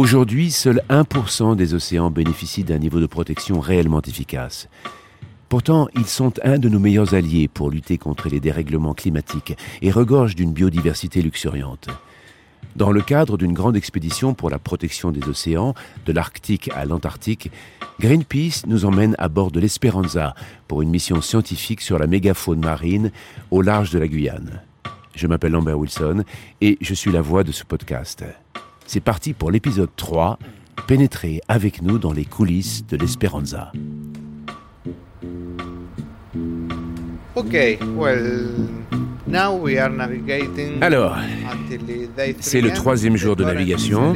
Aujourd'hui, seul 1% des océans bénéficient d'un niveau de protection réellement efficace. Pourtant, ils sont un de nos meilleurs alliés pour lutter contre les dérèglements climatiques et regorgent d'une biodiversité luxuriante. Dans le cadre d'une grande expédition pour la protection des océans, de l'Arctique à l'Antarctique, Greenpeace nous emmène à bord de l'Esperanza pour une mission scientifique sur la mégafaune marine au large de la Guyane. Je m'appelle Lambert Wilson et je suis la voix de ce podcast. C'est parti pour l'épisode 3, pénétrer avec nous dans les coulisses de l'Esperanza. Okay, well, now we are navigating Alors, c'est le 3 troisième jour de navigation.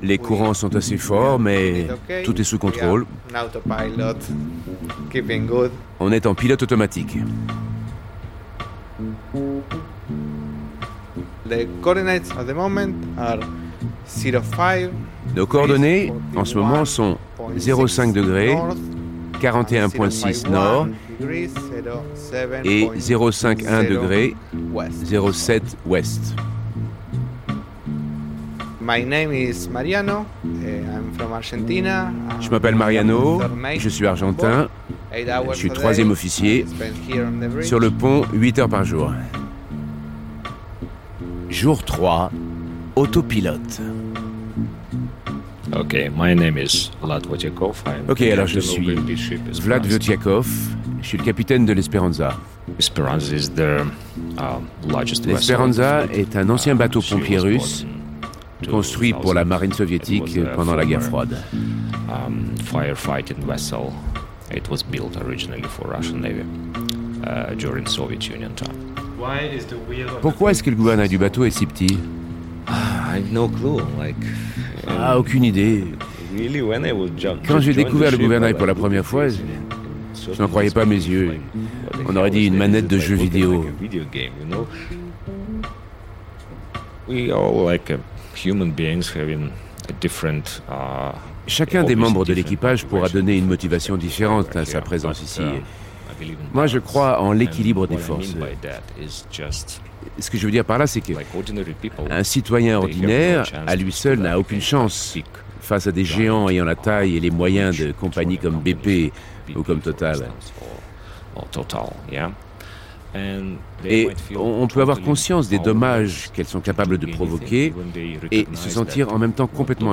Les courants sont assez forts, mais tout est sous contrôle. On est en pilote automatique. The coordinates at the moment are 05 Nos coordonnées en ce moment sont 0,5 degrés, 41,6 nord et 0,51 degrés, 0,7 ouest. My name is Mariano. eh, I'm from Argentina. Je m'appelle Mariano, je suis argentin, je suis troisième officier, sur le pont 8 heures par jour. Jour 3, autopilote. Okay, my name is Vlad Votyakov. I'm Ok, alors je suis Vlad. Votiakov, je suis le capitaine de l'Esperanza. Esperanza is the uh, L'Esperanza est un ancien bateau She pompier russe construit pour la 2000. marine soviétique pendant la guerre froide. Um. It was built originally for Russian Navy uh, during Soviet Union time. Pourquoi est-ce que le gouvernail du bateau est si petit. Like, Ah, aucune idée. really, when I was ju- Quand j'ai découvert the le gouvernail I pour la première fois, je n'en croyais pas mes yeux. On aurait dit une manette de jeu vidéo. uh. Uh, Chacun des membres de l'équipage pourra donner une motivation différente à sa présence ici. Moi, je crois en l'équilibre des forces. Ce que je veux dire par là, c'est que un citoyen ordinaire, à lui seul, n'a aucune chance face à des géants ayant la taille et les moyens de compagnies comme BP ou comme Total. Et on peut avoir conscience des dommages qu'elles sont capables de provoquer et se sentir en même temps complètement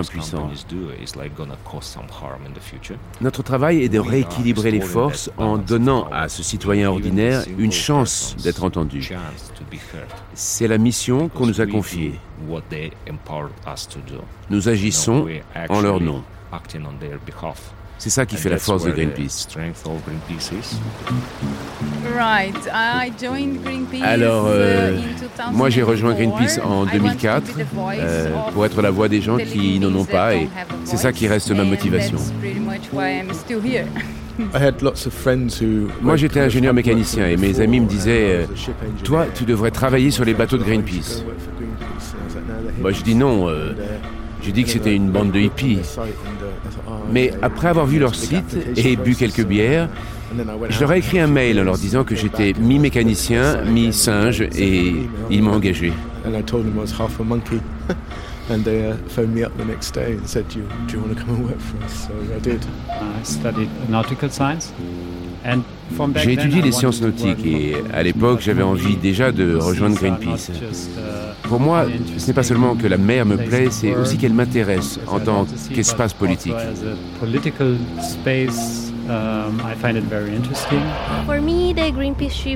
future. Notre travail est de rééquilibrer les forces en donnant à ce citoyen ordinaire une chance d'être entendu. C'est la mission qu'on nous a confiée. Nous agissons en leur nom. C'est ça qui fait la force de Greenpeace. Alors, euh, uh, in moi, j'ai rejoint 2004. Greenpeace en I want to 2004 be the voice euh, pour être la voix des gens qui n'en ont pas et c'est ça qui reste ma motivation. Moi, j'étais ingénieur mécanicien et mes amis me and disaient, I euh. Toi, tu devrais travailler sur les bateaux de Greenpeace. "You should go work for Greenpeace." And I was like, "No, they're Moi, je hippies." dis non. euh, uh, J'ai dit que c'était une bande de hippies. Mais après avoir vu leur site et bu quelques bières, je leur ai écrit un mail en leur disant que j'étais mi-mécanicien, mi-singe et ils m'ont engagé. And I told them I was half a monkey. and they uh, phoned me up the next day and said, "Do you, do you want to come and work for us?" So I did. I studied nautical science. And from back J'ai étudié I les sciences nautiques et for à l'époque j'avais envie déjà de rejoindre not Greenpeace. uh, Pour moi, ce n'est pas seulement que la mer me plaît, c'est aussi qu'elle m'intéresse en tant love the sea, qu'espace but politique. also as a political space, um,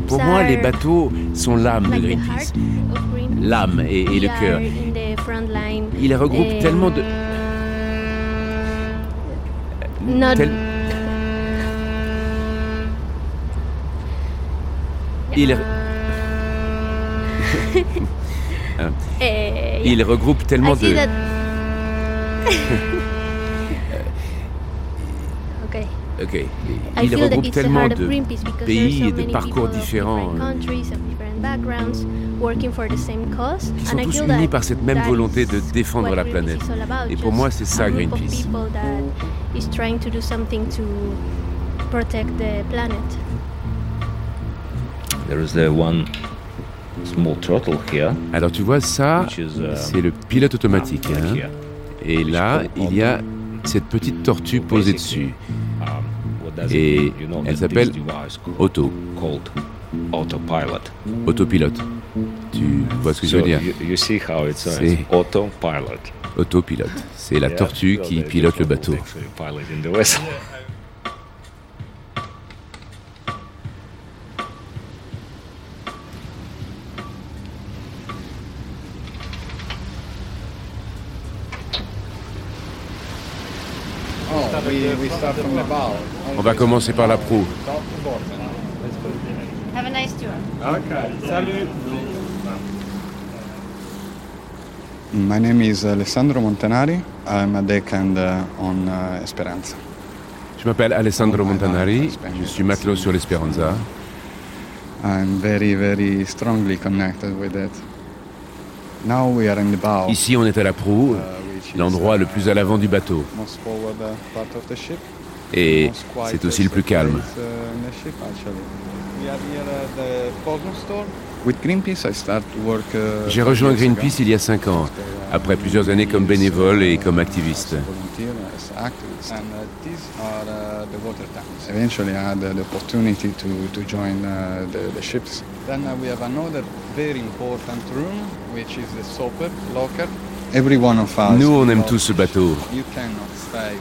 Pour moi, les bateaux sont l'âme de Greenpeace. L'âme et, et le cœur. are in the front line. Il regroupe Um, tellement de... Tel- Il, yeah. il regroupe tellement de... okay. Ok. I Il regroupe tellement de pays et de parcours différents, different countries of different backgrounds working for the same cause. qui sont and I tous unis par cette même volonté de défendre la planète. Et pour moi, c'est ça Greenpeace. There is the one small throttle here, Alors tu vois, ça, uh, c'est le pilote automatique. hein. Et là, il y a cette petite tortue posée dessus. Um, what does it Et mean? You know elle s'appelle this device called, Auto, autopilot. autopilote. Tu vois ce que je veux dire? you, you see how it sounds. C'est- Autopilot. Autopilote. C'est la tortue qui the pilote le bateau. On va commencer par la proue. Have a nice tour. My name is Alessandro Montanari. I'm a deckhand uh, on uh, Esperanza. Je m'appelle Alessandro Montanari, je suis matelot sur l'Esperanza. I'm very, very strongly connected with it. Now we are in the bow. Ici, on est à la proue, uh, l'endroit le plus à l'avant du bateau. Et c'est aussi le plus calme. uh, J'ai rejoint. Greenpeace il y a cinq ans, après plusieurs années comme bénévole et comme activiste. Nous, on aime tous ce bateau.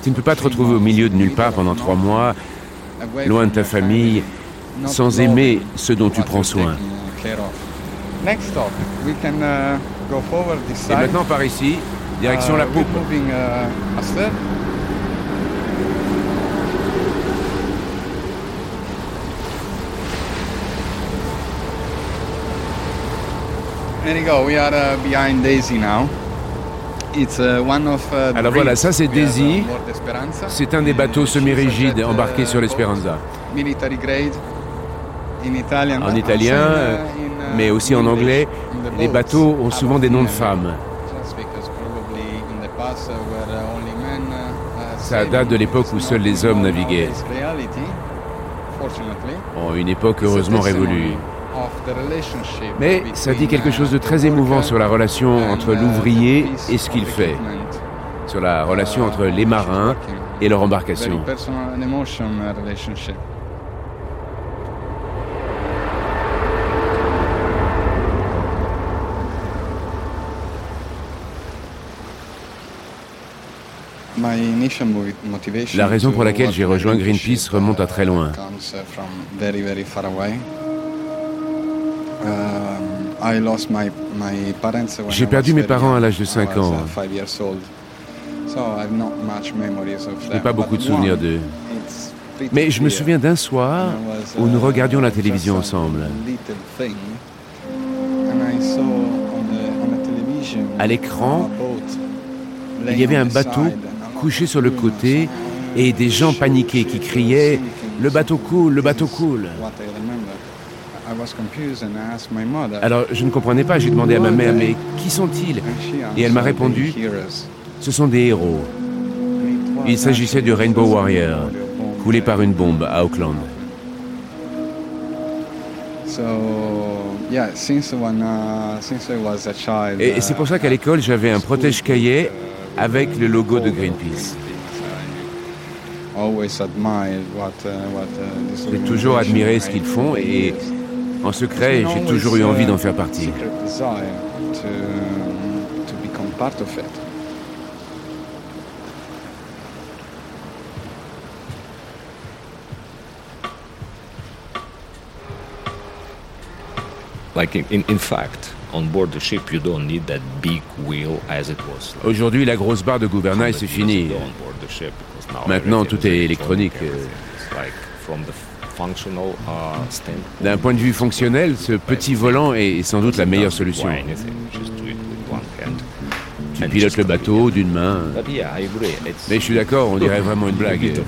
Tu ne peux pas te retrouver au milieu de nulle part pendant trois mois, loin de ta famille, sans aimer ce dont tu prends soin. uh, Et maintenant, par ici, direction Uh, la poupe. uh. There you go. We are uh, behind Daisy now. Alors voilà, ça, c'est have Daisy. C'est un des bateaux semi-rigides embarqués uh, sur l'Esperanza. En italien, euh, uh, uh, mais aussi en anglais, les bateaux ont souvent des noms de femmes. Uh, uh, uh, uh, Ça date de l'époque où seuls les hommes naviguaient. En une époque heureusement révolue. Mais ça dit quelque chose de uh, très the émouvant worker sur la relation entre uh, l'ouvrier et ce qu'il fait, sur la relation uh, entre les marins et leur embarcation. motivation La raison pour laquelle j'ai rejoint Greenpeace remonte à très loin. J'ai I perdu mes parents à l'âge de I 5 was, ans. uh, Je them, n'ai pas beaucoup de souvenirs d'eux. Mais je me souviens d'un soir où nous uh, regardions la télévision ensemble. À l'écran, Il y avait un bateau couché sur le côté et des gens paniqués qui criaient. Le bateau coule, le bateau coule. Alors je ne comprenais pas, j'ai demandé à ma mère Mais qui sont-ils? Et elle m'a répondu. Ce sont des héros. Il s'agissait du Rainbow Warrior, coulé par une bombe à Auckland. Uh. Et c'est pour ça qu'à l'école, j'avais un protège-cahier avec le logo de Greenpeace. Uh, uh, J'ai toujours admiré ce qu'ils font et. En secret, j'ai toujours eu envie d'en faire partie. Secret desire to, to become part of it. Like in, in, in fact, on board the ship, you don't need that big wheel as it was. like, Aujourd'hui, la grosse barre de gouvernail, 100 c'est fini. Maintenant, tout est électronique, uh. D'un point de vue fonctionnel, ce petit volant est sans doute la meilleure solution. Tu pilotes le bateau d'une main. Mais je suis d'accord, on dirait vraiment une blague.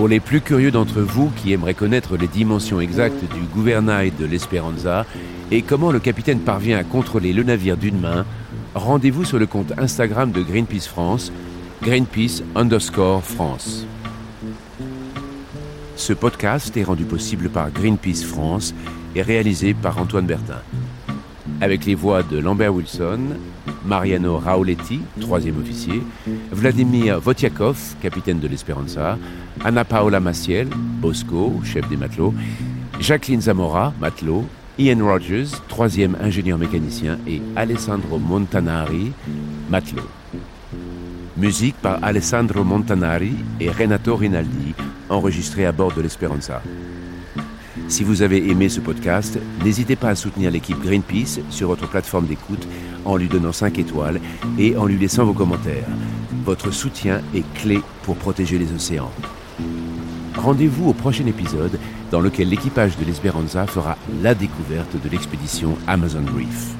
Pour les plus curieux d'entre vous qui aimeraient connaître les dimensions exactes du gouvernail de l'Esperanza et comment le capitaine parvient à contrôler le navire d'une main, rendez-vous sur le compte Instagram de Greenpeace France, Greenpeace underscore France. Ce podcast est rendu possible par Greenpeace France et réalisé par Antoine Bertin. Avec les voix de Lambert Wilson, Mariano Raoletti, troisième officier, Vladimir Votiakov, capitaine de l'Esperanza, Anna Paola Maciel, Bosco, chef des matelots, Jacqueline Zamora, matelot, Ian Rogers, troisième ingénieur mécanicien, et Alessandro Montanari, matelot. Musique par Alessandro Montanari et Renato Rinaldi, enregistré à bord de l'Esperanza. Si vous avez aimé ce podcast, n'hésitez pas à soutenir l'équipe Greenpeace sur votre plateforme d'écoute en lui donnant 5 étoiles et en lui laissant vos commentaires. Votre soutien est clé pour protéger les océans. Rendez-vous au prochain épisode dans lequel l'équipage de l'Esperanza fera la découverte de l'expédition Amazon Reef.